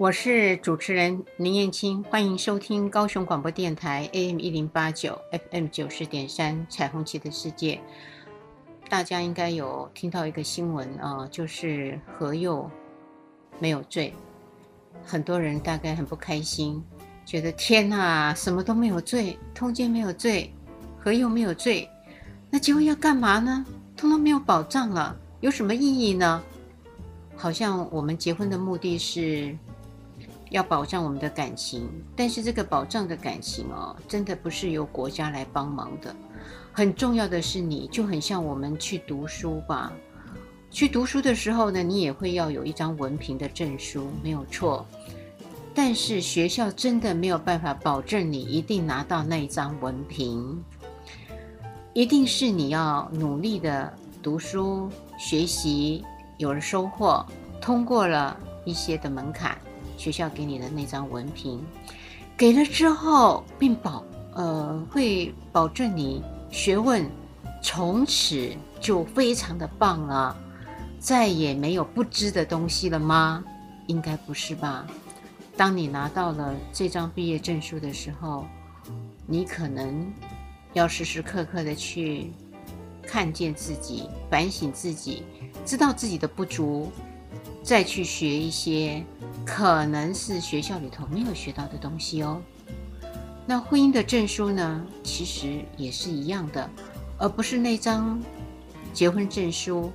我是主持人林燕青，欢迎收听高雄广播电台 AM 一零八九 FM 九十点三彩虹旗的世界。大家应该有听到一个新闻啊、就是何佑没有罪，很多人大概很不开心，觉得天哪，什么都没有罪，通奸没有罪，何佑没有罪，那结婚要干嘛呢？通通没有保障了，有什么意义呢？好像我们结婚的目的是。要保障我们的感情，但是这个保障的感情哦，真的不是由国家来帮忙的。很重要的是，你就很像我们去读书吧。去读书的时候呢，你也会要有一张文凭的证书，没有错。但是学校真的没有办法保证你一定拿到那一张文凭，一定是你要努力的读书学习，有了收获，通过了一些的门槛。学校给你的那张文凭，给了之后，并保呃会保证你学问从此就非常的棒了，再也没有不知的东西了吗？应该不是吧？当你拿到了这张毕业证书的时候，你可能要时时刻刻的去看见自己，反省自己，知道自己的不足。再去学一些可能是学校里头没有学到的东西哦。那婚姻的证书呢，其实也是一样的，而不是那张结婚证书，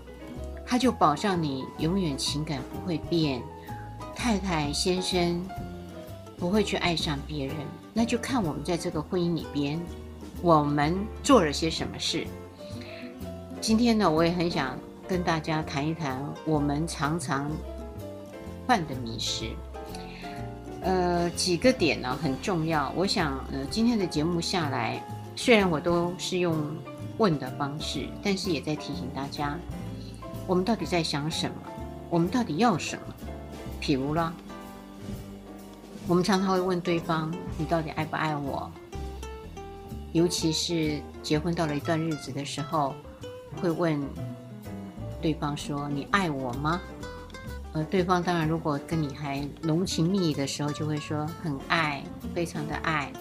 它就保障你永远情感不会变，太太先生不会去爱上别人。那就看我们在这个婚姻里边，我们做了些什么事。今天呢，我也很想。跟大家谈一谈我们常常犯的迷失，呃，几个点呢很重要。我想，呃，今天的节目下来，虽然我都是用问的方式，但是也在提醒大家，我们到底在想什么？我们到底要什么？譬如啦，我们常常会问对方：“你到底爱不爱我？”尤其是结婚到了一段日子的时候，会问。对方说：“你爱我吗？”呃，对方当然，如果跟你还浓情蜜意的时候，就会说很爱，非常的爱。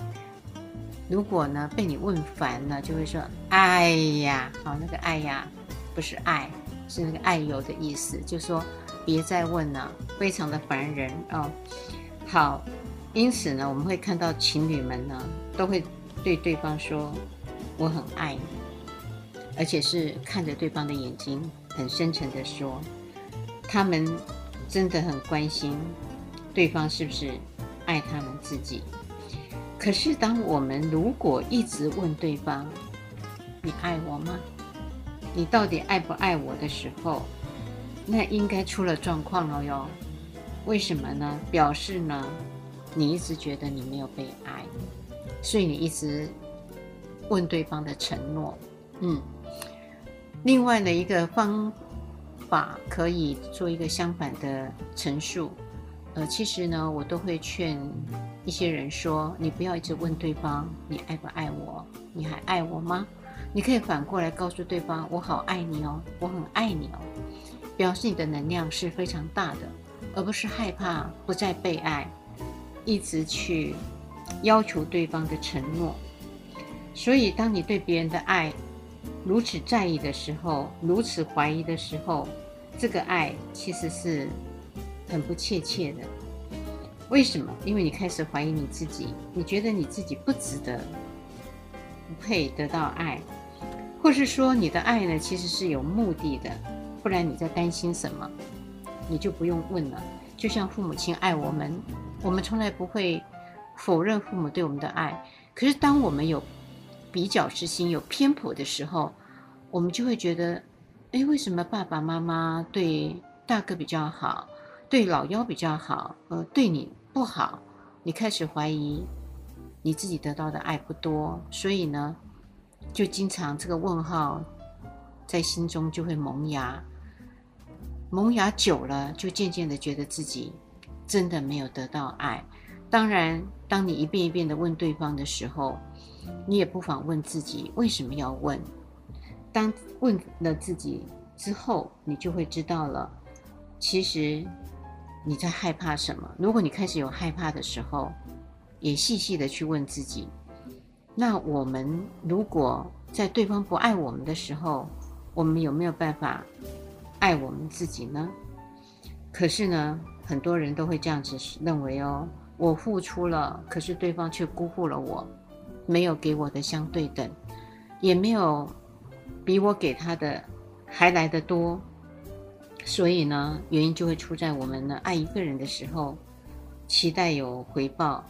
如果呢被你问烦了，就会说：“哎呀，好，那个爱呀，不是爱，是那个爱有的意思。”就说别再问了，非常的烦人哦。好，因此呢，我们会看到情侣们呢都会对对方说：“我很爱你”，而且是看着对方的眼睛。很深沉地说，他们真的很关心对方是不是爱他们自己。可是，当我们如果一直问对方“你爱我吗？你到底爱不爱我”的时候，那应该出了状况了哟。为什么呢？表示呢，你一直觉得你没有被爱，所以你一直问对方的承诺。嗯。另外的一个方法可以做一个相反的陈述，呃，其实呢，我都会劝一些人说，你不要一直问对方你爱不爱我，你还爱我吗？你可以反过来告诉对方，我好爱你哦，我很爱你哦，表示你的能量是非常大的，而不是害怕不再被爱，一直去要求对方的承诺。所以，当你对别人的爱，如此在意的时候，如此怀疑的时候，这个爱其实是很不切切的。为什么？因为你开始怀疑你自己，你觉得你自己不值得，不配得到爱，或是说你的爱呢，其实是有目的的，不然你在担心什么？你就不用问了。就像父母亲爱我们，我们从来不会否认父母对我们的爱，可是当我们有比较之心有偏颇的时候，我们就会觉得，哎，为什么爸爸妈妈对大哥比较好，对老幺比较好，呃，对你不好？你开始怀疑你自己得到的爱不多，所以呢，就经常这个问号在心中就会萌芽，萌芽久了，就渐渐的觉得自己真的没有得到爱。当然，当你一遍一遍的问对方的时候，你也不妨问自己为什么要问。当问了自己之后，你就会知道了，其实你在害怕什么。如果你开始有害怕的时候，也细细的去问自己，那我们如果在对方不爱我们的时候，我们有没有办法爱我们自己呢？可是呢，很多人都会这样子认为哦，我付出了，可是对方却辜负了我，没有给我的相对等，也没有比我给他的还来得多，所以呢，原因就会出在我们呢爱一个人的时候，期待有回报。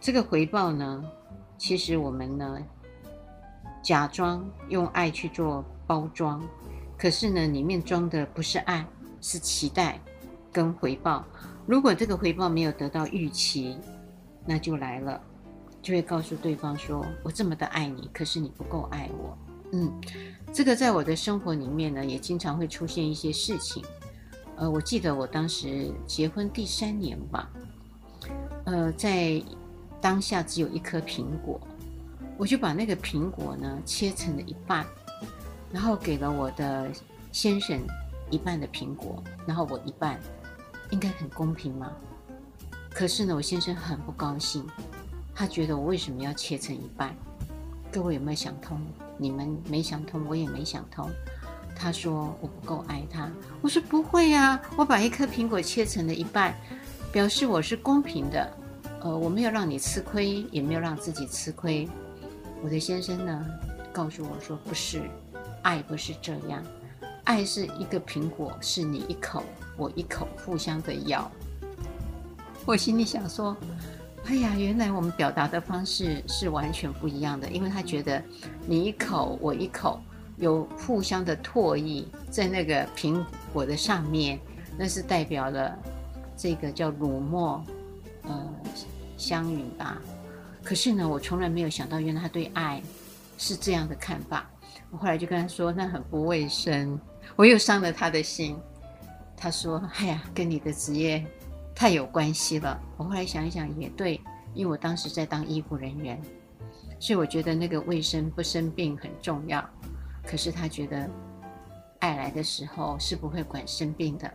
这个回报呢，其实我们呢，假装用爱去做包装，可是呢，里面装的不是爱，是期待跟回报。如果这个回报没有得到预期，那就来了，就会告诉对方说：“我这么的爱你，可是你不够爱我。”嗯，这个在我的生活里面呢，也经常会出现一些事情。呃，我记得我当时结婚第三年吧，呃，在。当下只有一颗苹果，我就把那个苹果呢切成了一半，然后给了我的先生一半的苹果，然后我一半，应该很公平吗？可是呢，我先生很不高兴，他觉得我为什么要切成一半？各位有没有想通？你们没想通，我也没想通。他说我不够爱他，我说不会呀，我把一颗苹果切成了一半，表示我是公平的。呃，我没有让你吃亏，也没有让自己吃亏。我的先生呢，告诉我说，不是，爱不是这样，爱是一个苹果，是你一口，我一口，互相的咬。我心里想说，哎呀，原来我们表达的方式是完全不一样的，因为他觉得你一口，我一口，有互相的唾液在那个苹果的上面，那是代表了这个叫乳沫。呃，相遇吧。可是呢，我从来没有想到，原来他对爱是这样的看法。我后来就跟他说，那很不卫生，我又伤了他的心。他说：“哎呀，跟你的职业太有关系了。”我后来想一想，也对，因为我当时在当医护人员，所以我觉得那个卫生不生病很重要。可是他觉得，爱来的时候是不会管生病的。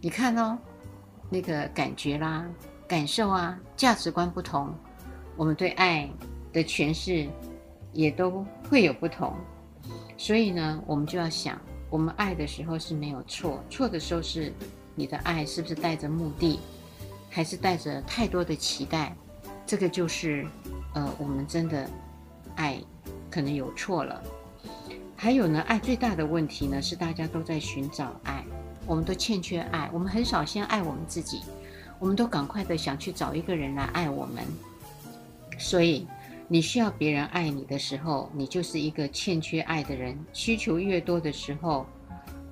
你看哦。那个感觉啦、感受啊、价值观不同，我们对爱的诠释也都会有不同。所以呢，我们就要想，我们爱的时候是没有错，错的时候是你的爱是不是带着目的，还是带着太多的期待？这个就是，呃，我们真的爱可能有错了。还有呢，爱最大的问题呢，是大家都在寻找爱。我们都欠缺爱，我们很少先爱我们自己，我们都赶快的想去找一个人来爱我们。所以，你需要别人爱你的时候，你就是一个欠缺爱的人。需求越多的时候，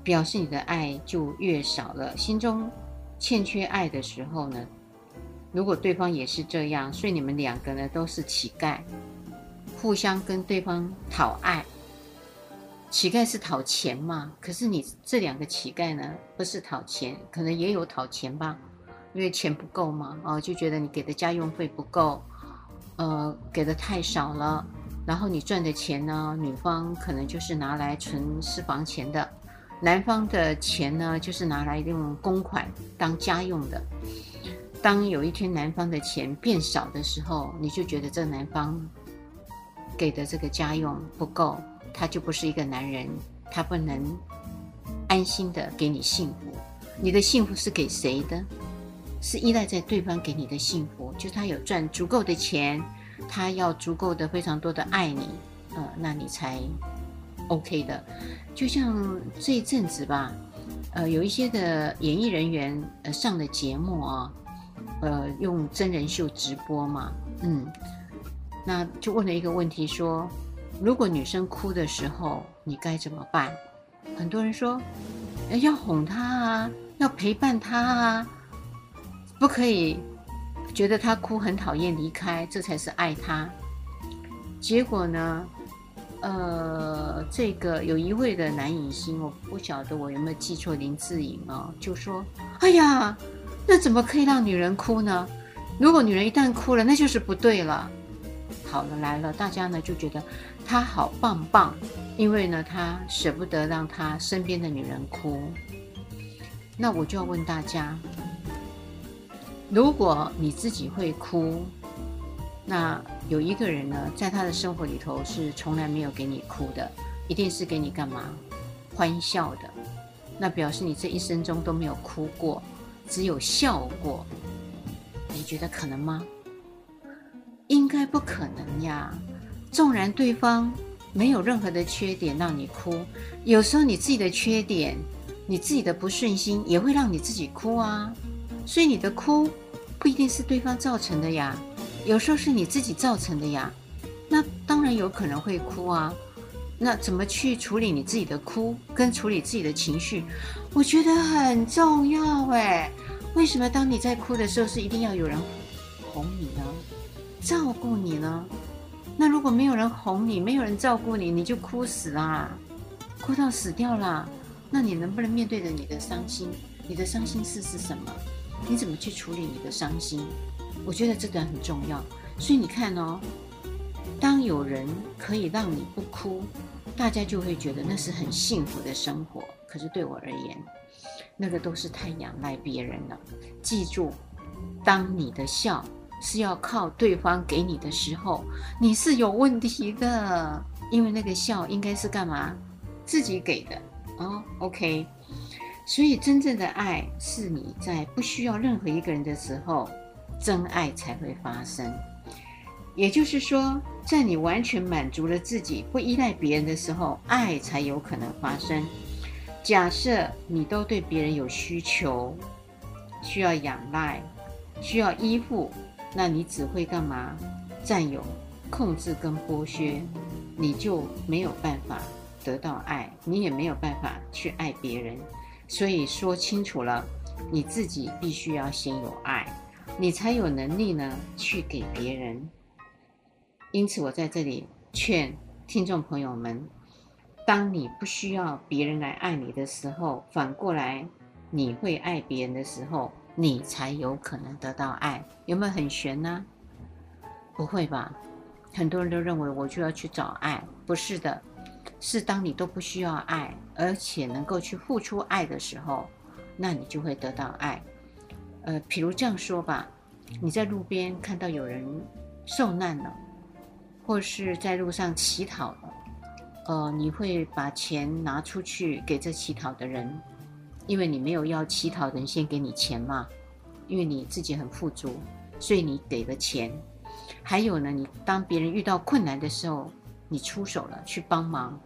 表示你的爱就越少了。心中欠缺爱的时候呢，如果对方也是这样，所以你们两个呢都是乞丐，互相跟对方讨爱。乞丐是讨钱嘛？可是你这两个乞丐呢，不是讨钱，可能也有讨钱吧，因为钱不够嘛，哦，就觉得你给的家用费不够，呃，给的太少了。然后你赚的钱呢，女方可能就是拿来存私房钱的，男方的钱呢，就是拿来用公款当家用的。当有一天男方的钱变少的时候，你就觉得这男方给的这个家用不够。他就不是一个男人，他不能安心的给你幸福。你的幸福是给谁的？是依赖在对方给你的幸福，就是他有赚足够的钱，他要足够的非常多的爱你，呃，那你才 OK 的。就像这一阵子吧，呃，有一些的演艺人员呃上的节目啊，呃，用真人秀直播嘛，嗯，那就问了一个问题说。如果女生哭的时候，你该怎么办？很多人说，要哄她啊，要陪伴她啊，不可以觉得他哭很讨厌离开，这才是爱他。结果呢，呃，这个有一位的男影星，我不晓得我有没有记错，林志颖啊，就说：“哎呀，那怎么可以让女人哭呢？如果女人一旦哭了，那就是不对了。”好了，来了，大家呢就觉得他好棒棒，因为呢他舍不得让他身边的女人哭。那我就要问大家。如果你自己会哭，那有一个人呢，在他的生活里头是从来没有给你哭的，一定是给你干嘛？欢笑的。那表示你这一生中都没有哭过，只有笑过。你觉得可能吗？应该不可能呀。纵然对方没有任何的缺点让你哭，有时候你自己的缺点，你自己的不顺心也会让你自己哭啊。所以你的哭不一定是对方造成的呀，有时候是你自己造成的呀。那当然有可能会哭啊。那怎么去处理你自己的哭，跟处理自己的情绪，我觉得很重要哎。为什么当你在哭的时候，是一定要有人哄你呢？照顾你呢？那如果没有人哄你，没有人照顾你，你就哭死啦，哭到死掉啦。那你能不能面对着你的伤心？你的伤心事是什么？你怎么去处理你的伤心？我觉得这个很重要。所以你看哦，当有人可以让你不哭，大家就会觉得那是很幸福的生活。可是对我而言，那个都是太仰赖别人了。记住，当你的笑是要靠对方给你的时候，你是有问题的。因为那个笑应该是干嘛？自己给的哦。OK。所以，真正的爱是你在不需要任何一个人的时候，真爱才会发生。也就是说，在你完全满足了自己，不依赖别人的时候，爱才有可能发生。假设你都对别人有需求，需要仰赖，需要依附，那你只会干嘛？占有、控制跟剥削，你就没有办法得到爱，你也没有办法去爱别人。所以说清楚了，你自己必须要先有爱，你才有能力呢去给别人。因此，我在这里劝听众朋友们：当你不需要别人来爱你的时候，反过来你会爱别人的时候，你才有可能得到爱。有没有很玄呢？不会吧？很多人都认为我就要去找爱，不是的。是当你都不需要爱，而且能够去付出爱的时候，那你就会得到爱。呃，譬如这样说吧，你在路边看到有人受难了，或是在路上乞讨了，呃，你会把钱拿出去给这乞讨的人，因为你没有要乞讨人先给你钱嘛，因为你自己很富足，所以你给了钱。还有呢，你当别人遇到困难的时候，你出手了去帮忙。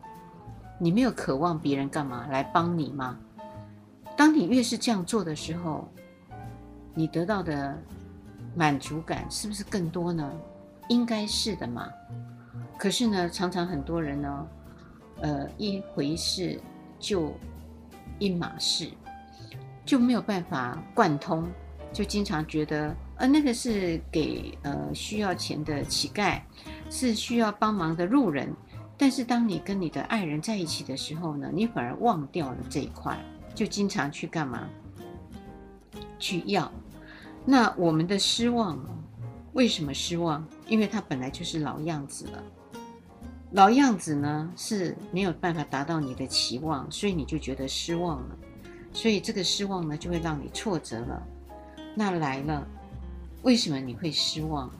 你没有渴望别人干嘛来帮你吗？当你越是这样做的时候，你得到的满足感是不是更多呢？应该是的嘛。可是呢，常常很多人呢，呃，一回事就一码事，就没有办法贯通，就经常觉得，呃，那个是给呃需要钱的乞丐，是需要帮忙的路人。但是当你跟你的爱人在一起的时候呢，你反而忘掉了这一块，就经常去干嘛？去要。那我们的失望，为什么失望？因为他本来就是老样子了。老样子呢是没有办法达到你的期望，所以你就觉得失望了。所以这个失望呢就会让你挫折了。那来了，为什么你会失望？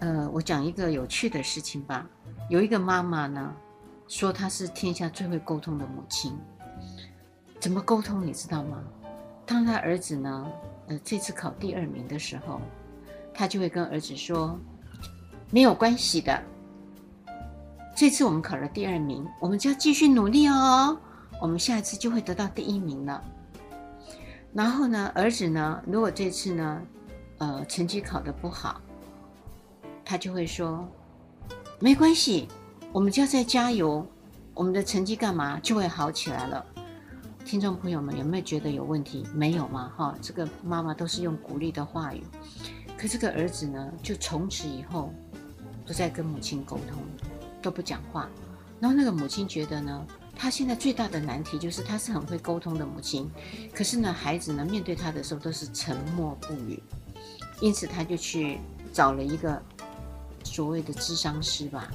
呃，我讲一个有趣的事情吧。有一个妈妈呢，说她是天下最会沟通的母亲。怎么沟通你知道吗？当她儿子呢，呃，这次考第二名的时候，他就会跟儿子说：“没有关系的，这次我们考了第二名，我们就要继续努力哦，我们下一次就会得到第一名了。”然后呢，儿子呢，如果这次呢，呃，成绩考得不好，他就会说。没关系，我们就要再加油，我们的成绩干嘛就会好起来了。听众朋友们有没有觉得有问题？没有吗？哈，这个妈妈都是用鼓励的话语。可这个儿子呢，就从此以后不再跟母亲沟通，都不讲话。然后那个母亲觉得呢，他现在最大的难题就是他是很会沟通的母亲，可是呢，孩子呢面对他的时候都是沉默不语，因此他就去找了一个所谓的智商师吧。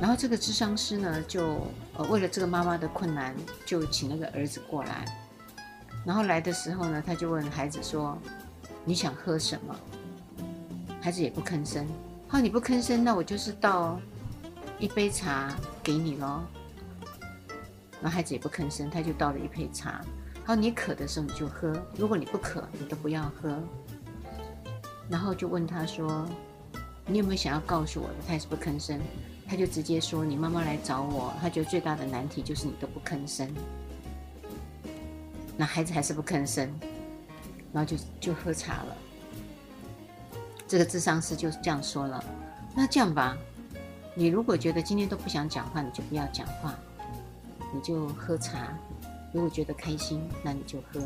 然后这个智商师呢，就为了这个妈妈的困难，就请那个儿子过来。然后来的时候呢，他就问孩子说：“你想喝什么？”孩子也不吭声。好，你不吭声，那我就是倒一杯茶。给你咯，然后孩子也不吭声，他就倒了一杯茶。好，你渴的时候你就喝，如果你不渴，你都不要喝。然后就问他说：“你有没有想要告诉我的？”他也是不吭声，他就直接说：“你妈妈来找我，他觉得最大的难题就是你都不吭声。”那孩子还是不吭声，然后就就喝茶了。这个智商师就是这样说了：“那这样吧。”你如果觉得今天都不想讲话，你就不要讲话，你就喝茶。如果觉得开心，那你就喝。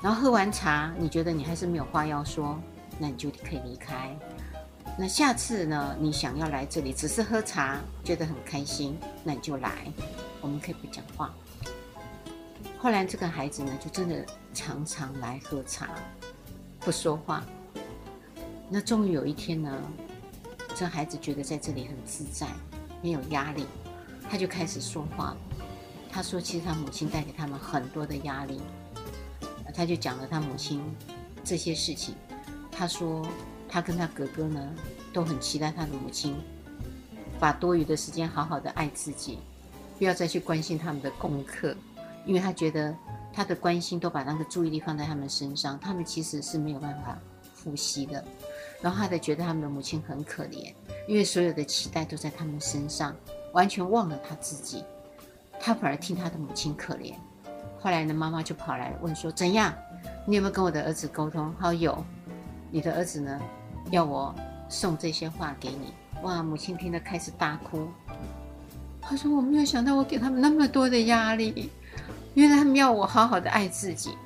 然后喝完茶，你觉得你还是没有话要说，那你就可以离开。那下次呢，你想要来这里只是喝茶，觉得很开心，那你就来，我们可以不讲话。后来这个孩子呢，就真的常常来喝茶，不说话。那终于有一天呢。这孩子觉得在这里很自在，没有压力，他就开始说话。他说：“其实他母亲带给他们很多的压力。”他就讲了他母亲这些事情。他说：“他跟他哥哥呢，都很期待他的母亲把多余的时间好好的爱自己，不要再去关心他们的功课，因为他觉得他的关心都把那个注意力放在他们身上，他们其实是没有办法复习的。”然后他才觉得他们的母亲很可怜，因为所有的期待都在他们身上，完全忘了他自己。他反而替他的母亲可怜。后来呢，妈妈就跑来问说：“怎样？你有没有跟我的儿子沟通？”好，有。你的儿子呢，要我送这些话给你。哇，母亲听了开始大哭。他说：“我没有想到我给他们那么多的压力，原来他们要我好好的爱自己。”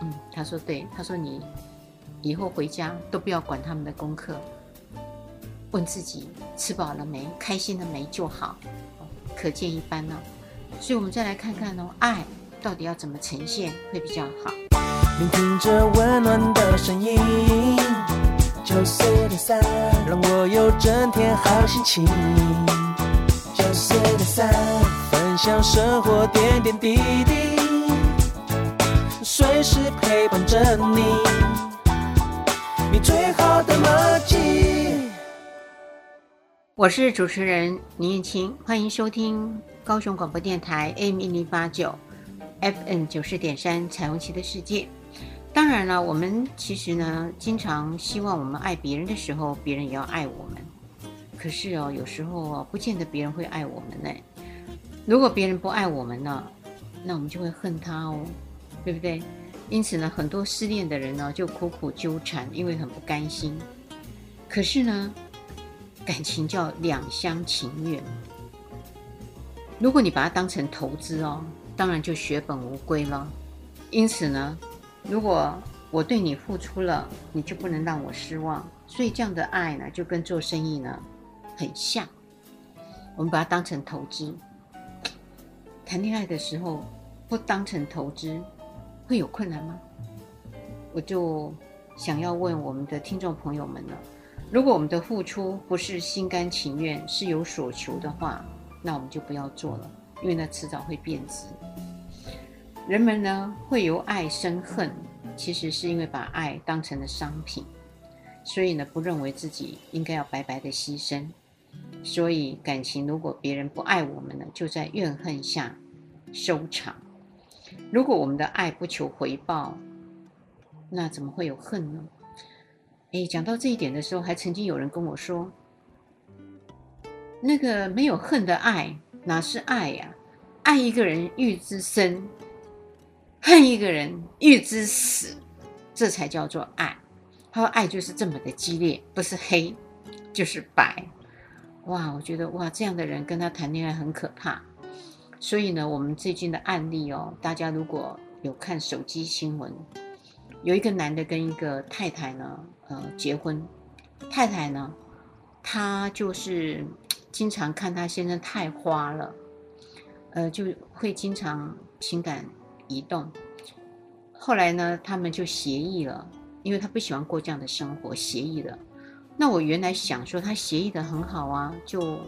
嗯，他说对。他说你。以后回家都不要管他们的功课，问自己吃饱了没，开心了没就好，可见一斑呢。所以，我们再来看看哦，爱到底要怎么呈现会比较好？聆听着温暖的声音，九四点三，让我有整天好心情。九四点三，分享生活点点滴滴，随时陪伴着你。你最好的默契。我是主持人林燕青，欢迎收听高雄广播电台 AM 一零八九 FN 九十点三彩虹旗的世界。当然了，我们其实呢，经常希望我们爱别人的时候，别人也要爱我们。可是哦，有时候哦，不见得别人会爱我们呢。如果别人不爱我们呢，那我们就会恨他哦，对不对？因此呢，很多失恋的人呢，就苦苦纠缠，因为很不甘心。可是呢，感情叫两厢情愿。如果你把它当成投资哦，当然就血本无归了。因此呢，如果我对你付出了，你就不能让我失望。所以这样的爱呢，就跟做生意呢很像。我们把它当成投资。谈恋爱的时候不当成投资。会有困难吗？我就想要问我们的听众朋友们了：如果我们的付出不是心甘情愿，是有所求的话，那我们就不要做了，因为那迟早会变质。人们呢会由爱生恨，其实是因为把爱当成了商品，所以呢不认为自己应该要白白的牺牲。所以感情如果别人不爱我们呢，就在怨恨下收场。如果我们的爱不求回报，那怎么会有恨呢？哎，讲到这一点的时候，还曾经有人跟我说：“那个没有恨的爱哪是爱呀？爱一个人欲之深，恨一个人欲之死，这才叫做爱。”他说：“爱就是这么的激烈，不是黑就是白。”哇，我觉得哇，这样的人跟他谈恋爱很可怕。所以呢，我们最近的案例哦，大家如果有看手机新闻，有一个男的跟一个太太呢，呃，结婚。太太呢，她就是经常看她先生太花了，呃，就会经常情感移动。后来呢，他们就协议了，因为他不喜欢过这样的生活，协议了。那我原来想说他协议的很好啊，就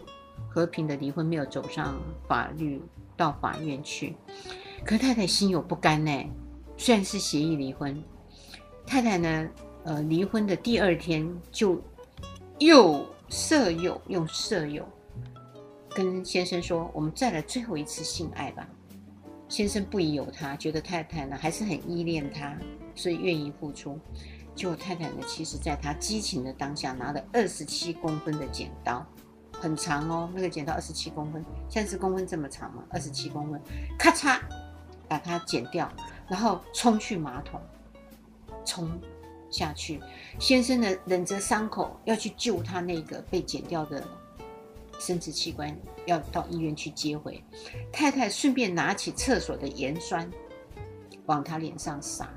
和平的离婚，没有走上法律到法院去。可太太心有不甘呢，虽然是协议离婚，太太呢，呃，离婚的第二天就又色诱用色诱跟先生说：“我们再来最后一次性爱吧。”先生不疑有他，觉得太太呢还是很依恋他，所以愿意付出。结果太太呢，其实在他激情的当下，拿了二十七公分的剪刀，很长哦，那个剪刀二十七公分，三十公分这么长嘛，二十七公分，咔嚓把它剪掉，然后冲去马桶，冲下去。先生呢，忍着伤口要去救他那个被剪掉的生殖器官，要到医院去接回。太太顺便拿起厕所的盐酸，往他脸上洒。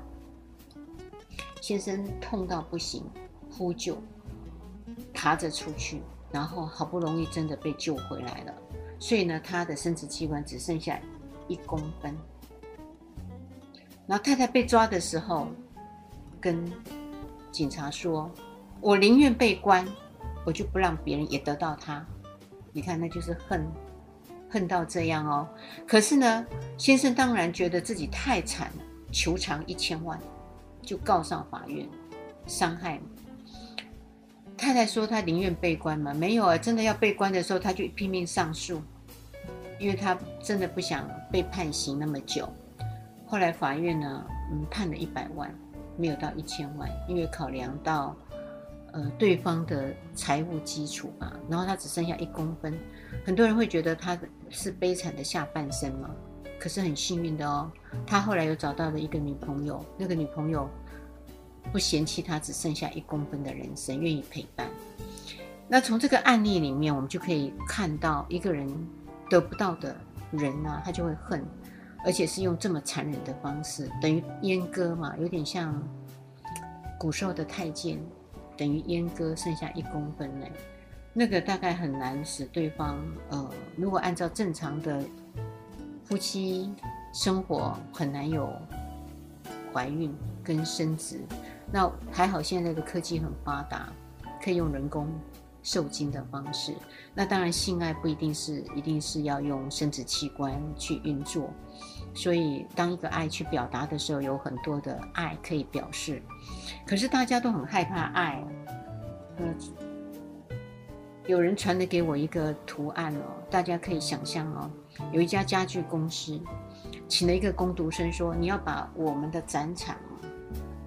先生痛到不行，呼救，爬着出去，然后好不容易真的被救回来了。所以呢，他的生殖器官只剩下一公分。然后太太被抓的时候，跟警察说：“我宁愿被关，我就不让别人也得到他。”你看，那就是恨，恨到这样哦。可是呢，先生当然觉得自己太惨了，求偿一千万。就告上法院，伤害。太太说她宁愿被关吗？没有啊，真的要被关的时候，她就拼命上诉，因为她真的不想被判刑那么久。后来法院呢，嗯，判了一百万，没有到一千万，因为考量到呃对方的财务基础嘛，然后他只剩下一公分，很多人会觉得他是悲惨的下半生嘛。可是很幸运的哦，他后来又找到了一个女朋友，那个女朋友不嫌弃他只剩下一公分的人生，愿意陪伴。那从这个案例里面，我们就可以看到，一个人得不到的人呢、他就会恨，而且是用这么残忍的方式，等于阉割嘛，有点像古时候的太监，等于阉割剩下一公分呢，那个大概很难使对方，呃，如果按照正常的。夫妻生活很难有怀孕跟生殖，那还好现在的科技很发达，可以用人工受精的方式。那当然性爱不一定是一定是要用生殖器官去运作，所以当一个爱去表达的时候，有很多的爱可以表示。可是大家都很害怕爱，呃，有人传的给我一个图案哦，大家可以想象哦。有一家家具公司，请了一个工读生说：“你要把我们的展场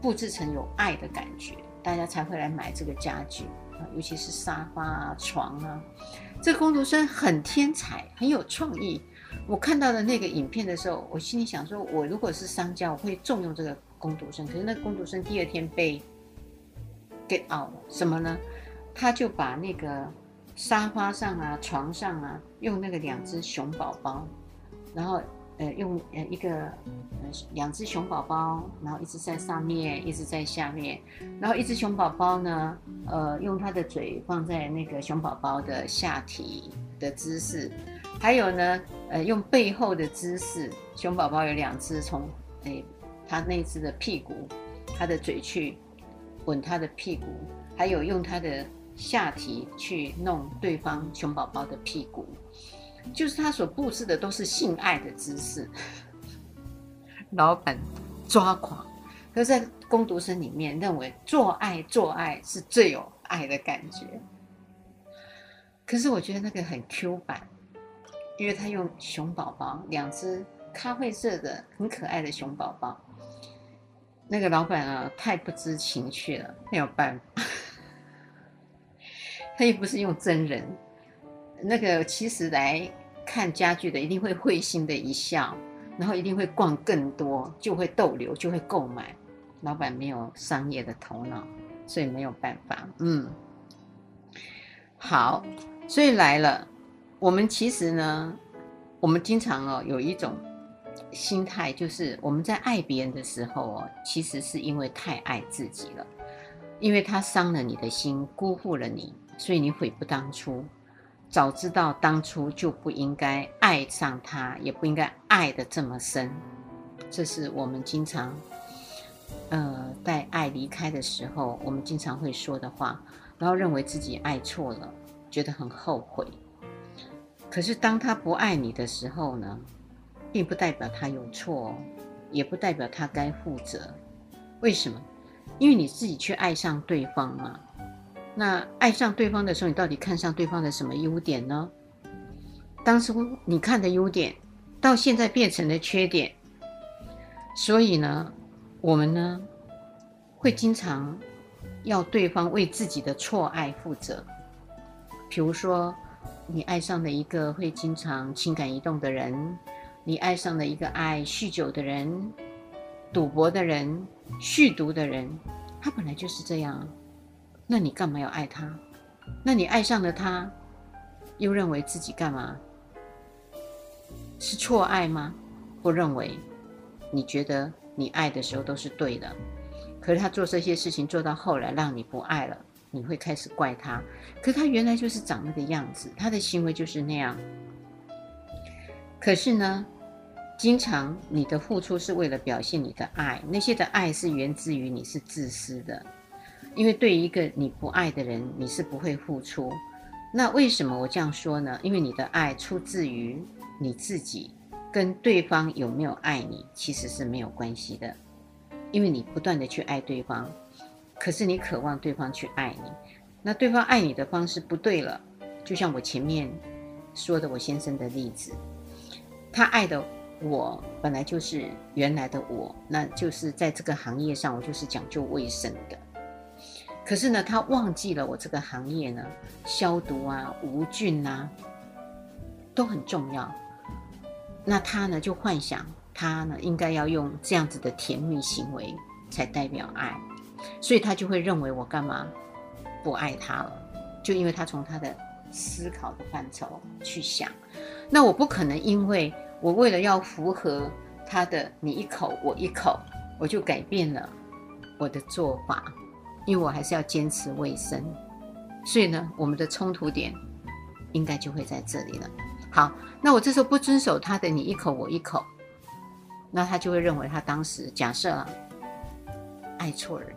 布置成有爱的感觉，大家才会来买这个家具，尤其是沙发啊、床啊。”这个工读生很天才，很有创意。我看到的那个影片的时候，我心里想说：“我如果是商家，我会重用这个工读生。”可是那个工读生第二天被 get out 了，什么呢？他就把那个。沙发上啊，床上啊，用那个两只熊宝宝，然后呃用呃一个呃两只熊宝宝，然后一只在上面，一只在下面，然后一只熊宝宝呢，呃用它的嘴放在那个熊宝宝的下体的姿势，还有呢，呃用背后的姿势，熊宝宝有两只从诶它那只的屁股，它的嘴去吻它的屁股，还有用它的。下体去弄对方熊宝宝的屁股，就是他所布置的都是性爱的姿势。老板抓狂，可是在工读生里面认为做爱做爱是最有爱的感觉。可是我觉得那个很 Q 版，因为他用熊宝宝两只咖啡色的很可爱的熊宝宝，那个老板啊太不知情趣了，没有办法。他又不是用真人，那个其实来看家具的一定会会心的一笑，然后一定会逛更多，就会逗留，就会购买。老板没有商业的头脑，所以没有办法。嗯，好，所以来了，我们其实呢，我们经常哦有一种心态，就是我们在爱别人的时候哦，其实是因为太爱自己了，因为他伤了你的心，辜负了你，所以你悔不当初。早知道当初就不应该爱上他，也不应该爱得这么深。这是我们经常，呃，在爱离开的时候，我们经常会说的话，然后认为自己爱错了，觉得很后悔。可是当他不爱你的时候呢，并不代表他有错，也不代表他该负责。为什么？因为你自己去爱上对方嘛。那爱上对方的时候，你到底看上对方的什么优点呢？当初你看的优点，到现在变成了缺点。所以呢，我们呢，会经常要对方为自己的错爱负责。比如说，你爱上了一个会经常情感移动的人，你爱上了一个爱酗酒的人、赌博的人、酗毒的人，他本来就是这样。那你干嘛要爱他？那你爱上了他，又认为自己干嘛？是错爱吗？不认为？你觉得你爱的时候都是对的，可是他做这些事情做到后来让你不爱了，你会开始怪他。可他原来就是长那个样子，他的行为就是那样。可是呢，经常你的付出是为了表现你的爱，那些的爱是源自于你是自私的。因为对于一个你不爱的人，你是不会付出。那为什么我这样说呢？因为你的爱出自于你自己，跟对方有没有爱你其实是没有关系的。因为你不断的去爱对方，可是你渴望对方去爱你，那对方爱你的方式不对了。就像我前面说的，我先生的例子，他爱的我本来就是原来的我，那就是在这个行业上，我就是讲究卫生的。可是呢，他忘记了我这个行业呢，消毒啊、无菌啊，都很重要。那他呢，就幻想他呢，应该要用这样子的甜蜜行为才代表爱，所以他就会认为我干嘛不爱他了？就因为他从他的思考的范畴去想，那我不可能因为我为了要符合他的你一口我一口，我就改变了我的做法。因为我还是要坚持卫生，所以呢，我们的冲突点应该就会在这里了。好，那我这时候不遵守他的你一口我一口，那他就会认为他当时假设啊，爱错人，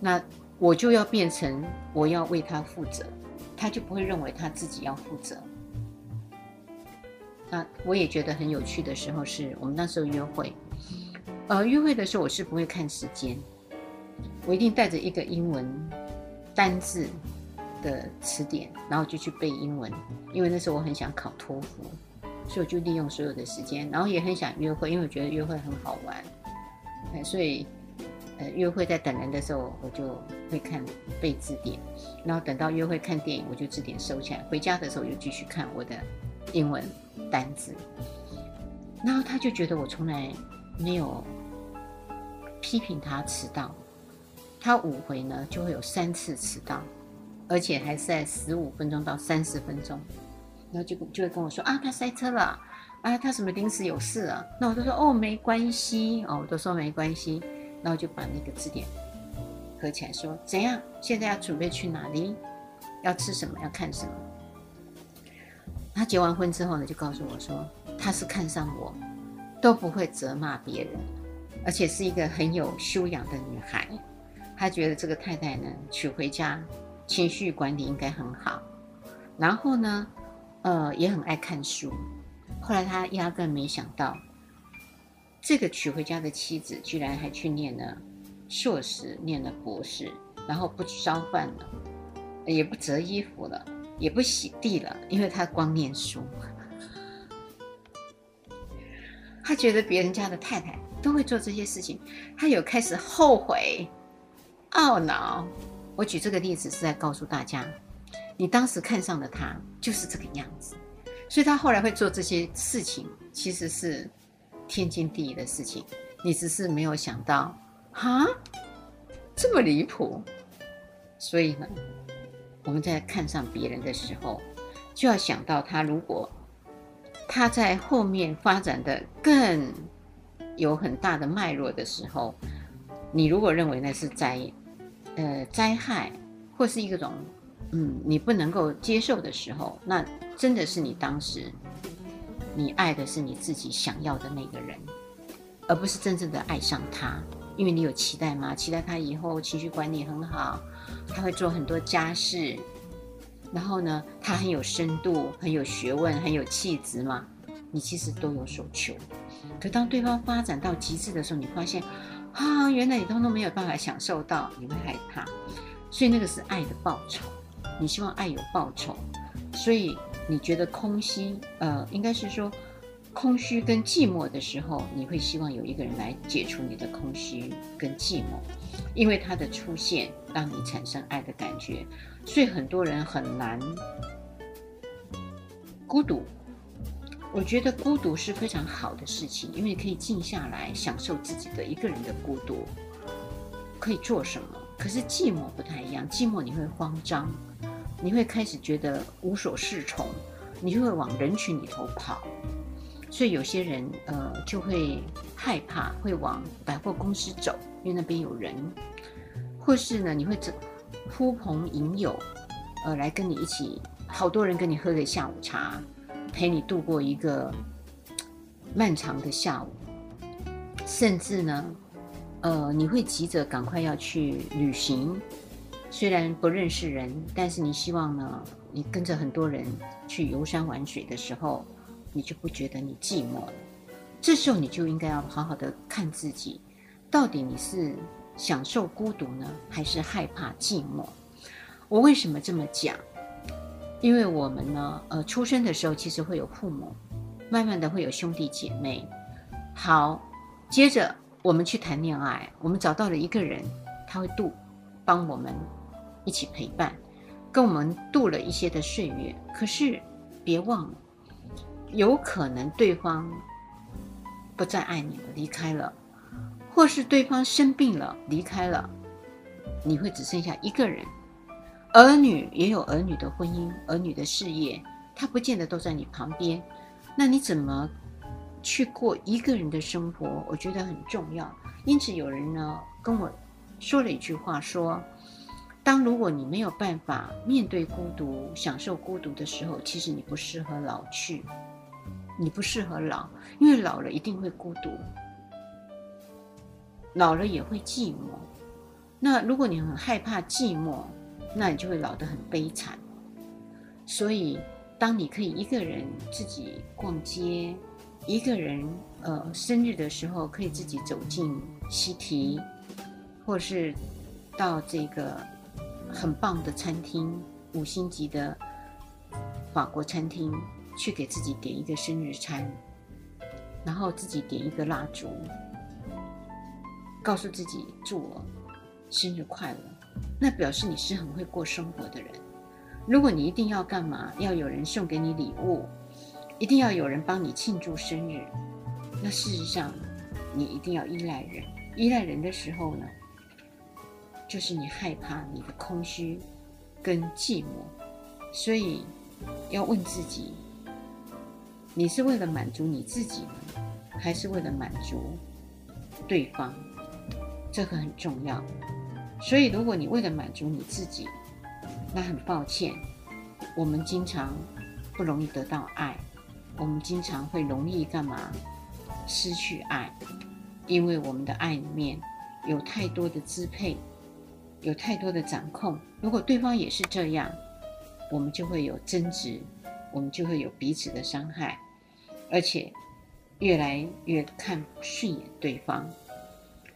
那我就要变成我要为他负责，他就不会认为他自己要负责。那我也觉得很有趣的时候是我们那时候约会，呃，约会的时候我是不会看时间。我一定带着一个英文单字的词典，然后就去背英文。因为那时候我很想考托福，所以我就利用所有的时间，然后也很想约会，因为我觉得约会很好玩。所以呃，约会在等人的时候，我就会看背字典，然后等到约会看电影，我就字典收起来。回家的时候又继续看我的英文单字，然后他就觉得我从来没有批评他迟到。他五回呢，就会有三次迟到，而且还是在十五分钟到三十分钟，然后就就会跟我说啊，他塞车了，啊，他什么临时有事啊，那我都说哦，没关系哦，我都说没关系，然后就把那个字典合起来说，怎样？现在要准备去哪里？要吃什么？要看什么？他结完婚之后呢，就告诉我说，他是看上我，都不会责骂别人，而且是一个很有修养的女孩。他觉得这个太太呢，娶回家，情绪管理应该很好，然后呢，呃，也很爱看书。后来他压根没想到，这个娶回家的妻子居然还去念了硕士，念了博士，然后不烧饭了，也不折衣服了，也不洗地了，因为他光念书。他觉得别人家的太太都会做这些事情，他有开始后悔。懊恼，我举这个例子是在告诉大家，你当时看上的他就是这个样子，所以他后来会做这些事情，其实是天经地义的事情。你只是没有想到，哈，这么离谱。所以呢，我们在看上别人的时候，就要想到他如果他在后面发展的更有很大的脉络的时候，你如果认为那是灾，呃，灾害或是一种，嗯，你不能够接受的时候，那真的是你当时你爱的是你自己想要的那个人，而不是真正的爱上他，因为你有期待吗？期待他以后情绪管理很好，他会做很多家事。然后呢，他很有深度，很有学问，很有气质嘛。你其实都有所求，可当对方发展到极致的时候，你发现，啊，原来你通通没有办法享受到，你会害怕。所以那个是爱的报酬，你希望爱有报酬，所以你觉得空虚，呃，应该是说空虚跟寂寞的时候，你会希望有一个人来解除你的空虚跟寂寞，因为他的出现让你产生爱的感觉。所以很多人很难孤独。我觉得孤独是非常好的事情，因为可以静下来享受自己的一个人的孤独。可以做什么？可是寂寞不太一样，寂寞你会慌张，你会开始觉得无所适从，你就会往人群里头跑。所以有些人呃就会害怕，会往百货公司走，因为那边有人，或是呢你会走。呼朋引友，呃，来跟你一起，好多人跟你喝个下午茶，陪你度过一个漫长的下午。甚至呢，呃，你会急着赶快要去旅行，虽然不认识人，但是你希望呢，你跟着很多人去游山玩水的时候，你就不觉得你寂寞了。这时候你就应该要好好的看自己，到底你是。享受孤独呢，还是害怕寂寞？我为什么这么讲？因为我们呢，呃，出生的时候其实会有父母，慢慢的会有兄弟姐妹。好，接着我们去谈恋爱，我们找到了一个人，他会度，帮我们一起陪伴，跟我们度了一些的岁月。可是别忘了，有可能对方不再爱你了，离开了。或是对方生病了离开了，你会只剩下一个人。儿女也有儿女的婚姻，儿女的事业，他不见得都在你旁边。那你怎么去过一个人的生活？我觉得很重要。因此有人呢跟我说了一句话说，当如果你没有办法面对孤独、享受孤独的时候，其实你不适合老去，你不适合老，因为老了一定会孤独。老了也会寂寞，那如果你很害怕寂寞，那你就会老得很悲惨。所以，当你可以一个人自己逛街，一个人呃生日的时候可以自己走进西提，或是到这个很棒的餐厅，五星级的法国餐厅，去给自己点一个生日餐，然后自己点一个蜡烛。告诉自己祝我生日快乐，那表示你是很会过生活的人。如果你一定要干嘛，要有人送给你礼物，一定要有人帮你庆祝生日，那事实上你一定要依赖人。依赖人的时候呢，就是你害怕你的空虚跟寂寞。所以要问自己，你是为了满足你自己呢，还是为了满足对方？这个很重要，所以如果你为了满足你自己，那很抱歉，我们经常不容易得到爱，我们经常会容易干嘛？失去爱，因为我们的爱里面有太多的支配，有太多的掌控。如果对方也是这样，我们就会有争执，我们就会有彼此的伤害，而且越来越看不顺眼对方。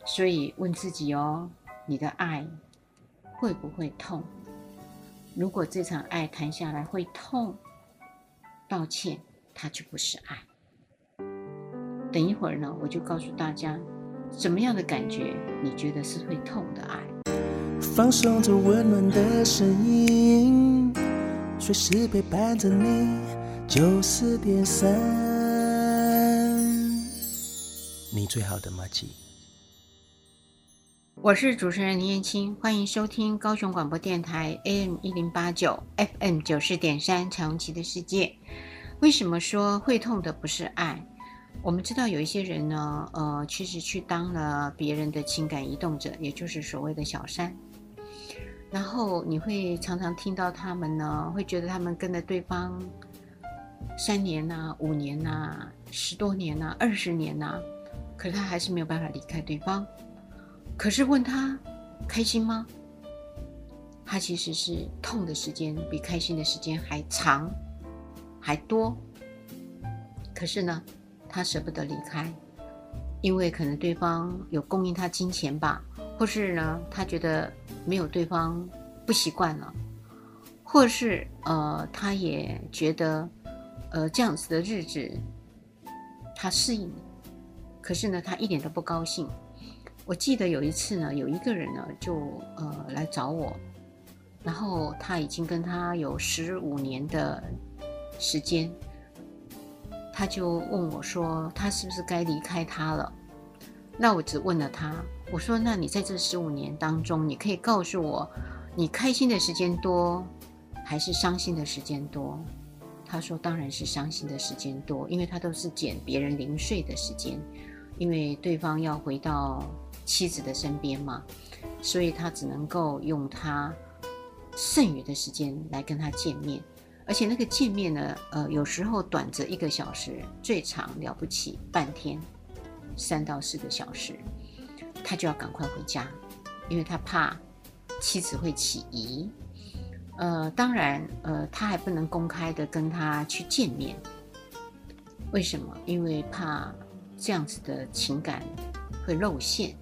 所以问自己哦，你的爱会不会痛？如果这场爱谈下来会痛，抱歉，它就不是爱。等一会儿呢，我就告诉大家，什么样的感觉你觉得是会痛的爱？放松着温暖的声音，随时陪伴着你，九四点三，你最好的麻吉。我是主持人林燕青，欢迎收听高雄广播电台 AM 一零八九 FM 九四点三彩虹旗的世界。为什么说会痛的不是爱？我们知道有一些人呢，呃，其实去当了别人的情感移动者，也就是所谓的小三。然后你会常常听到他们呢，会觉得他们跟着对方三年呐、五年呐、十多年呐、二十年呐、可是他还是没有办法离开对方。可是问他开心吗？他其实是痛的时间比开心的时间还长。还多，可是呢，他舍不得离开，因为可能对方有供应他金钱吧，或是呢，他觉得没有对方不习惯了，或是呃，他也觉得呃这样子的日子他适应，可是呢，他一点都不高兴。我记得有一次呢，有一个人呢就呃来找我，然后他已经跟他有十五年的。时间，他就问我说：“他是不是该离开他了？”那我只问了他，我说：“那你在这十五年当中，你可以告诉我，你开心的时间多，还是伤心的时间多？”他说：“当然是伤心的时间多，因为他都是捡别人零碎的时间，因为对方要回到妻子的身边嘛，所以他只能够用他剩余的时间来跟他见面。”而且那个见面呢，呃，有时候短则一个小时，最长了不起半天，三到四个小时，他就要赶快回家，因为他怕妻子会起疑。呃，当然，呃，他还不能公开的跟他去见面，为什么？因为怕这样子的情感会露馅，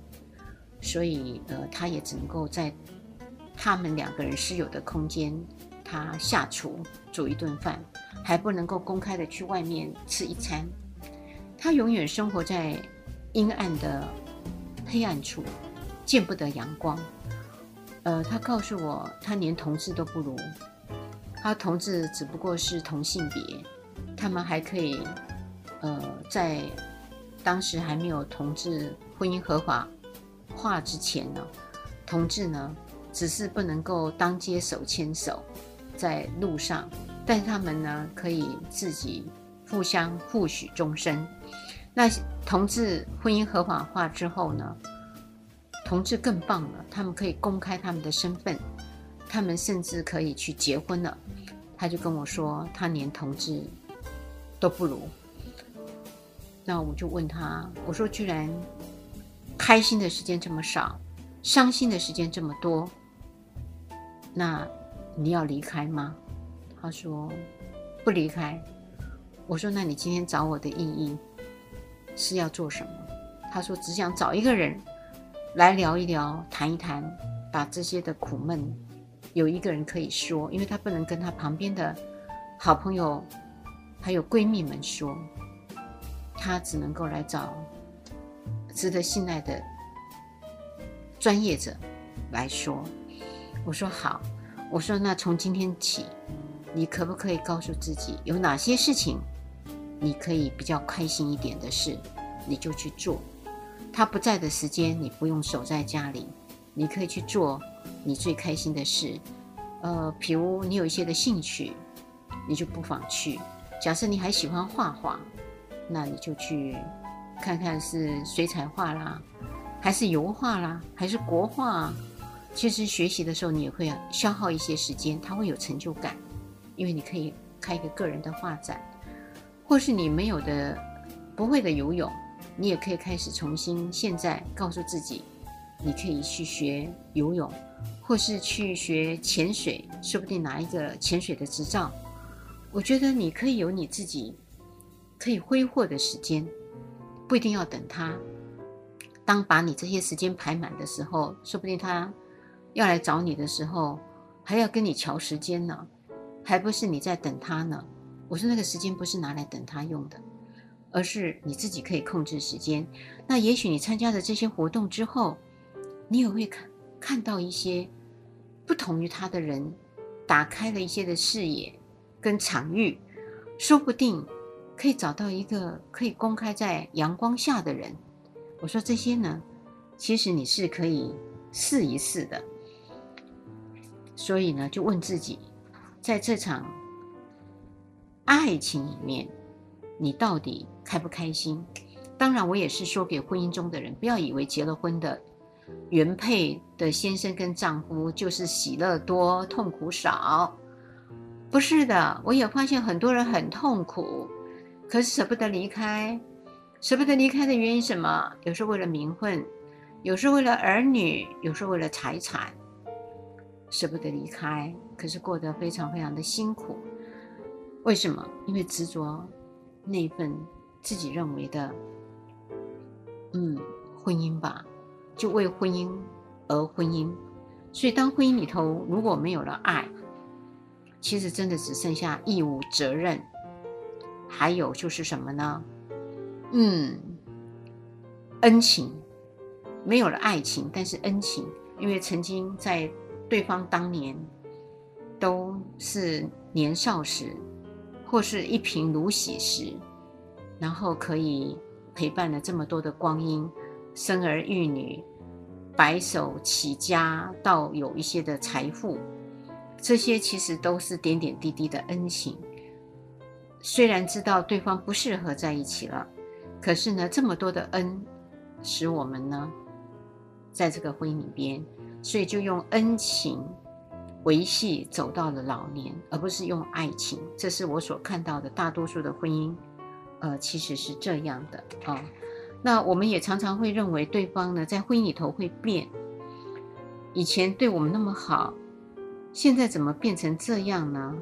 所以呃，他也只能够在他们两个人私有的空间。他下厨煮一顿饭，还不能够公开的去外面吃一餐。他永远生活在阴暗的黑暗处，见不得阳光。呃，他告诉我，他连同志都不如。他同志只不过是同性别，他们还可以，呃，在当时还没有同志婚姻合法化之前呢，同志呢只是不能够当街手牵手。在路上，但他们呢可以自己互相互许终身。那同志婚姻合法化之后呢，同志更棒了，他们可以公开他们的身份，他们甚至可以去结婚了。他就跟我说，他连同志都不如。那我就问他，我说居然开心的时间这么少，伤心的时间这么多，那？你要离开吗？他说不离开。我说那你今天找我的意义是要做什么？他说只想找一个人来聊一聊、谈一谈，把这些的苦闷有一个人可以说，因为他不能跟他旁边的好朋友还有闺蜜们说，他只能够来找值得信赖的专业者来说。我说好。我说：“那从今天起，你可不可以告诉自己，有哪些事情你可以比较开心一点的事，你就去做。他不在的时间，你不用守在家里，你可以去做你最开心的事。呃，比如你有一些的兴趣，你就不妨去。假设你还喜欢画画，那你就去看看是水彩画啦，还是油画啦，还是国画。”其实学习的时候，你也会消耗一些时间，它会有成就感，因为你可以开一个个人的画展，或是你没有的、不会的游泳，你也可以开始重新。现在告诉自己，你可以去学游泳，或是去学潜水，说不定拿一个潜水的执照。我觉得你可以有你自己可以挥霍的时间，不一定要等他。当把你这些时间排满的时候，说不定他。要来找你的时候，还要跟你瞧时间呢，还不是你在等他呢？我说那个时间不是拿来等他用的，而是你自己可以控制时间。那也许你参加了这些活动之后，你也会看看到一些不同于他的人，打开了一些的视野跟场域，说不定可以找到一个可以公开在阳光下的人。我说这些呢，其实你是可以试一试的。所以呢，就问自己，在这场爱情里面，你到底开不开心？当然，我也是说给婚姻中的人，不要以为结了婚的原配的先生跟丈夫就是喜乐多、痛苦少。不是的，我也发现很多人很痛苦，可是舍不得离开。舍不得离开的原因什么？有时候为了名分，有时候为了儿女，有时候为了财产，舍不得离开，可是过得非常非常的辛苦。为什么？因为执着那份自己认为的。嗯，婚姻吧，就为婚姻而婚姻，所以当婚姻里头如果没有了爱，其实真的只剩下义务、责任，还有就是什么呢？嗯，恩情，没有了爱情，但是恩情，因为曾经在对方当年都是年少时，或是一贫如洗时，然后可以。陪伴了这么多的光阴，生儿育女，白手起家，到有一些的财富，这些其实都是点点滴滴的恩情。虽然知道对方不适合在一起了，可是呢，这么多的恩，使我们呢，在这个婚姻里边，所以就用恩情维系走到了老年，而不是用爱情。这是我所看到的大多数的婚姻。呃，其实是这样的啊、那我们也常常会认为对方呢，在婚姻里头会变。以前对我们那么好，现在怎么变成这样呢？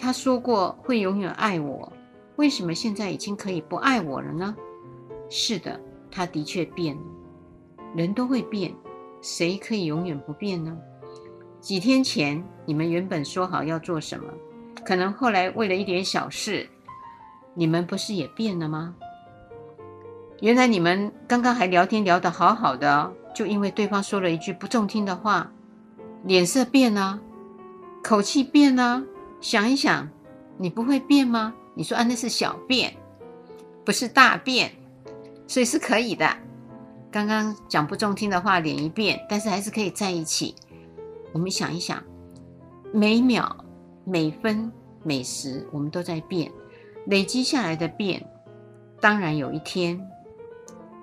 他说过会永远爱我，为什么现在已经可以不爱我了呢？是的，他的确变了。人都会变，谁可以永远不变呢？几天前你们原本说好要做什么，可能后来为了一点小事。你们不是也变了吗？原来你们刚刚还聊天聊得好好的，就因为对方说了一句不中听的话，脸色变了，口气变了。想一想，你不会变吗？你说啊，那是小变，不是大变，所以是可以的。刚刚讲不中听的话，脸一变，但是还是可以在一起。我们想一想，每秒、每分、每时，我们都在变。累积下来的变，当然有一天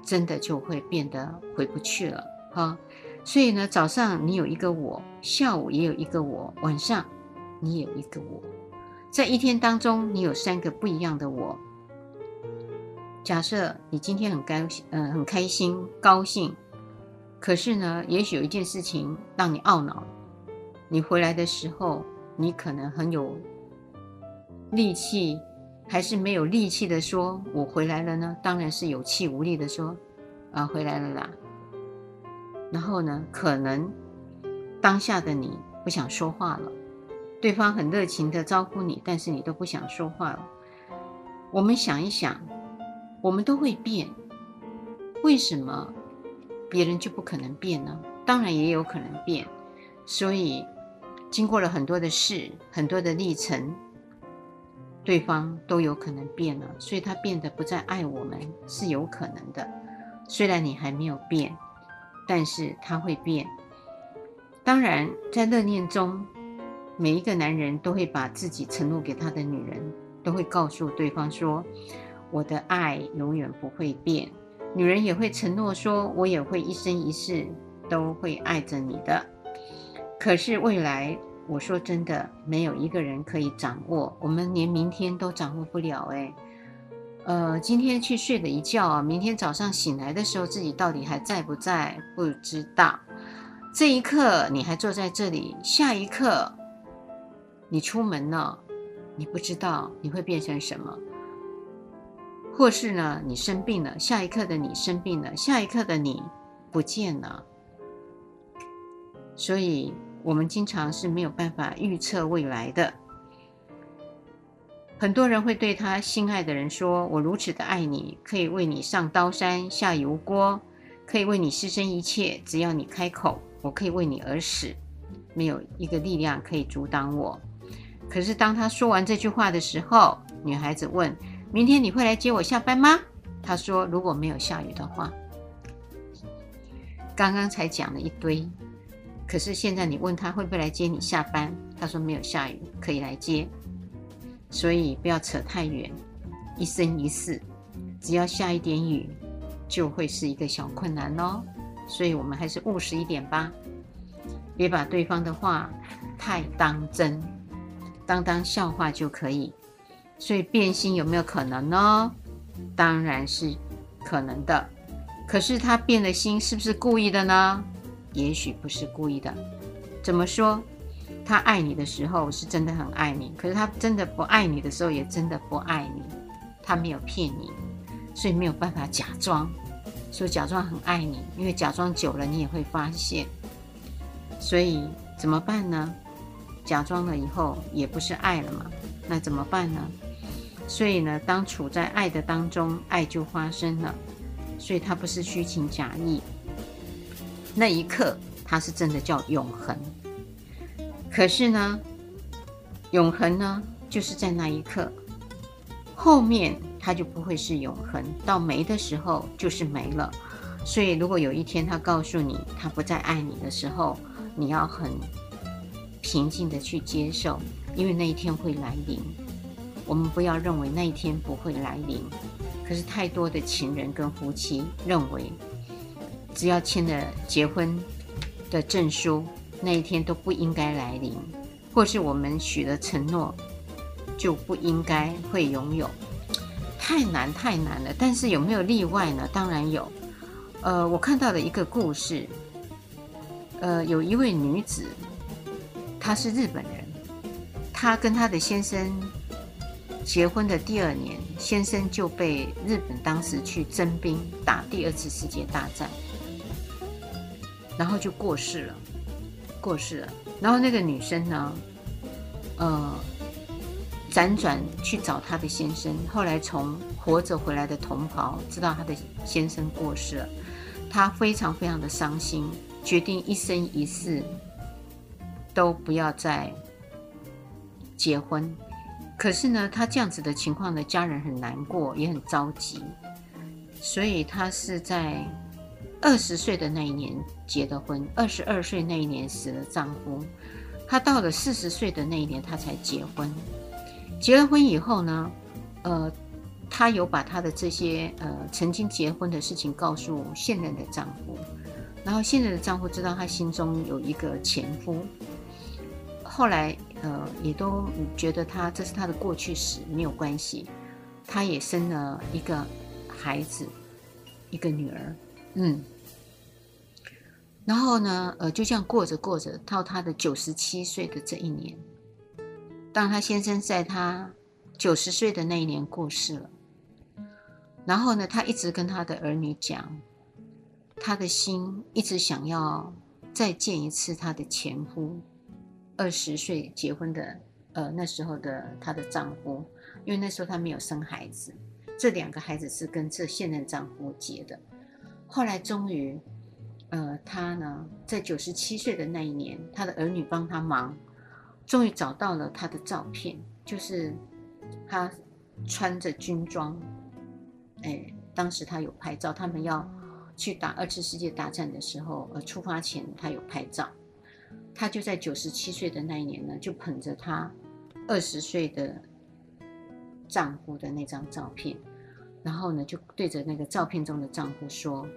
真的就会变得回不去了哈。所以呢，早上你有一个我，下午也有一个我，晚上你有一个我，在一天当中你有三个不一样的我。假设你今天很高兴，嗯、很开心、高兴，可是呢，也许有一件事情让你懊恼。你回来的时候，你可能很有力气。还是没有力气的说，我回来了呢？当然是有气无力的说，啊，回来了啦。然后呢，可能当下的你不想说话了，对方很热情的招呼你，但是你都不想说话了。我们想一想，我们都会变，为什么别人就不可能变呢？当然也有可能变，所以经过了很多的事，很多的历程。对方都有可能变了，所以他变得不再爱我们是有可能的。虽然你还没有变，但是他会变。当然，在热恋中，每一个男人都会把自己承诺给他的女人，都会告诉对方说：“我的爱永远不会变。”女人也会承诺说：“我也会一生一世都会爱着你的。”可是未来。我说真的，没有一个人可以掌握，我们连明天都掌握不了。哎，呃，今天去睡了一觉啊，明天早上醒来的时候，自己到底还在不在？不知道。这一刻你还坐在这里，下一刻你出门了，你不知道你会变成什么。或是呢，你生病了，下一刻的你生病了，下一刻的你不见了。所以。我们经常是没有办法预测未来的。很多人会对他心爱的人说：“我如此的爱你，可以为你上刀山下油锅，可以为你牺牲一切，只要你开口，我可以为你而死，没有一个力量可以阻挡我。”可是当他说完这句话的时候，女孩子问：“明天你会来接我下班吗？”他说：“如果没有下雨的话。”刚刚才讲了一堆。可是现在你问他会不会来接你下班，他说没有下雨，可以来接。所以不要扯太远，一生一世，只要下一点雨，就会是一个小困难哦。所以我们还是务实一点吧，别把对方的话太当真，当当笑话就可以。所以变心有没有可能呢？当然是可能的。可是他变了心，是不是故意的呢？也许不是故意的。怎么说？他爱你的时候是真的很爱你，可是他真的不爱你的时候也真的不爱你。他没有骗你，所以没有办法假装，所以假装很爱你，因为假装久了你也会发现。所以怎么办呢？假装了以后也不是爱了嘛？那怎么办呢？所以呢，当处在爱的当中，爱就发生了。所以它不是虚情假意，那一刻它是真的叫永恒。可是呢，永恒呢，就是在那一刻，后面它就不会是永恒，到没的时候就是没了。所以如果有一天他告诉你他不再爱你的时候，你要很平静的去接受，因为那一天会来临。我们不要认为那一天不会来临。可是太多的情人跟夫妻认为，只要签了结婚的证书，那一天都不应该来临，或是我们许了承诺，就不应该会拥有。太难太难了。但是有没有例外呢？当然有。呃，我看到了一个故事，呃，有一位女子，她是日本人，她跟她的先生。结婚的第二年，先生就被日本当时去征兵打第二次世界大战，然后就过世了，过世了。然后那个女生呢，呃，辗转去找她的先生，后来从活着回来的同袍知道她的先生过世了，她非常非常的伤心，决定一生一世都不要再结婚。可是呢，他这样子的情况呢，家人很难过，也很着急，所以他是在二十岁的那一年结的婚，二十二岁那一年死了丈夫，他到了四十岁的那一年他才结婚。结了婚以后呢，呃，他有把他的这些呃曾经结婚的事情告诉现任的丈夫，然后现任的丈夫知道他心中有一个前夫，后来。呃，也都觉得他这是他的过去史，没有关系。他也生了一个孩子，一个女儿，嗯。然后呢，呃，就这样过着过着，到他的九十七岁的这一年，当他先生在他九十岁的那一年过世了。然后呢，他一直跟他的儿女讲，他的心一直想要再见一次他的前夫。二十岁结婚的，呃，那时候的她的丈夫，因为那时候她没有生孩子，这两个孩子是跟这现任丈夫结的。后来终于，呃，她呢，在九十七岁的那一年，她的儿女帮她忙，终于找到了她的照片，就是她穿着军装，哎，当时她有拍照，他们要去打二次世界大战的时候，呃，出发前她有拍照。她就在九十七岁的那一年呢，就捧着她二十岁的丈夫的那张照片，然后呢，就对着那个照片中的丈夫说：“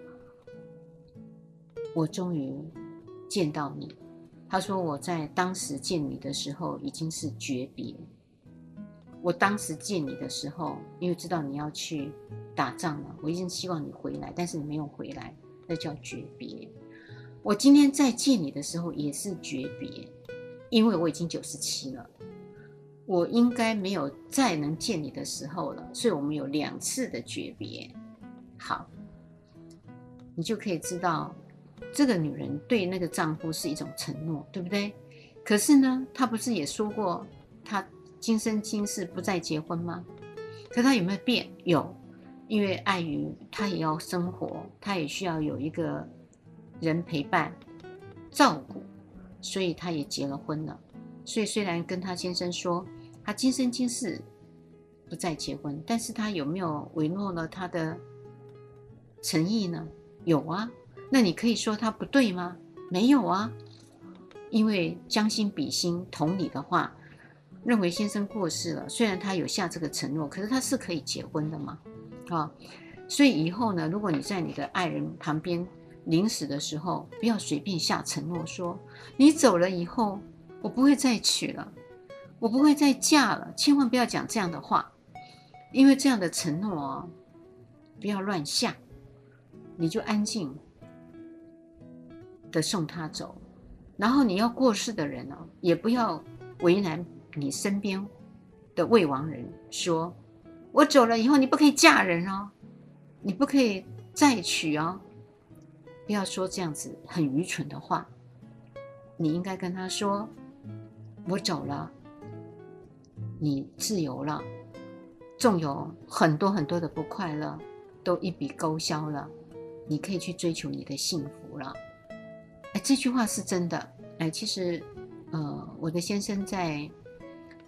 我终于见到你。”她说：“我在当时见你的时候已经是诀别。我当时见你的时候，因为知道你要去打仗了，我一直希望你回来，但是你没有回来，那叫诀别。”我今天再见你的时候也是诀别，因为我已经九十七了，我应该没有再能见你的时候了，所以我们有两次的诀别。好，你就可以知道，这个女人对那个丈夫是一种承诺，对不对？可是呢，她不是也说过，她今生今世不再结婚吗？可她有没有变？有，因为碍于她也要生活，她也需要有一个。人陪伴、照顾，所以她也结了婚了。所以虽然跟她先生说，她今生今世不再结婚，但是她有没有违诺了她的诚意呢？有啊。那你可以说她不对吗？没有啊。因为将心比心，同理的话，认为先生过世了，虽然他有下这个承诺，可是他是可以结婚的嘛？啊，所以以后呢，如果你在你的爱人旁边临死的时候，不要随便下承诺说你走了以后我不会再娶了，我不会再嫁了，千万不要讲这样的话，因为这样的承诺哦，不要乱下，你就安静的送他走。然后你要过世的人哦，也不要为难你身边的未亡人，说我走了以后你不可以嫁人哦，你不可以再娶哦，不要说这样子很愚蠢的话。你应该跟他说，我走了，你自由了，纵有很多很多的不快乐，都一笔勾销了，你可以去追求你的幸福了。哎，这句话是真的。哎，其实，呃，我的先生在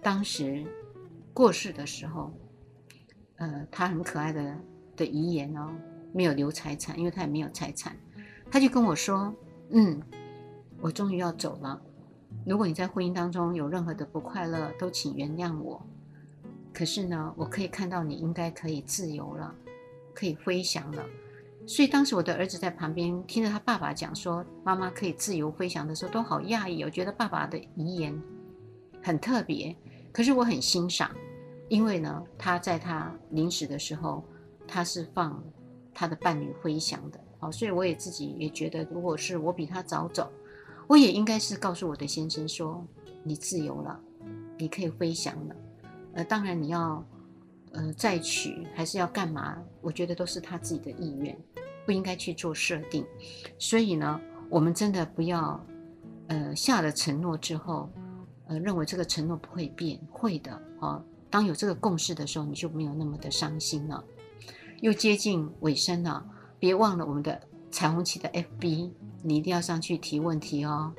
当时过世的时候，呃，他很可爱的的遗言哦，没有留财产，因为他也没有财产，他就跟我说：“嗯，我终于要走了。如果你在婚姻当中有任何的不快乐，都请原谅我。可是呢，我可以看到你应该可以自由了，可以飞翔了。”所以当时我的儿子在旁边听着他爸爸讲说妈妈可以自由飞翔的时候，都好讶异。我觉得爸爸的遗言很特别，可是我很欣赏，因为呢，他在他临死的时候，他是放他的伴侣飞翔的。好，所以我也自己也觉得，如果是我比他早走，我也应该是告诉我的先生说，你自由了，你可以飞翔了。呃，当然你要。呃，再娶还是要干嘛？我觉得都是他自己的意愿，不应该去做设定。所以呢，我们真的不要，呃，下了承诺之后，呃，认为这个承诺不会变，会的啊。当有这个共识的时候，你就没有那么的伤心了。又接近尾声了，别忘了我们的彩虹旗的 FB，你一定要上去提问题哦。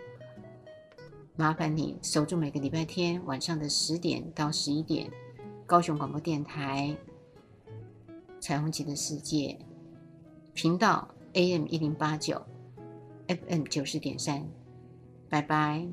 麻烦你守住每个礼拜天晚上的十点到十一点。高雄广播电台彩虹旗的世界频道 AM 一零八九 FM 九十点三，拜拜。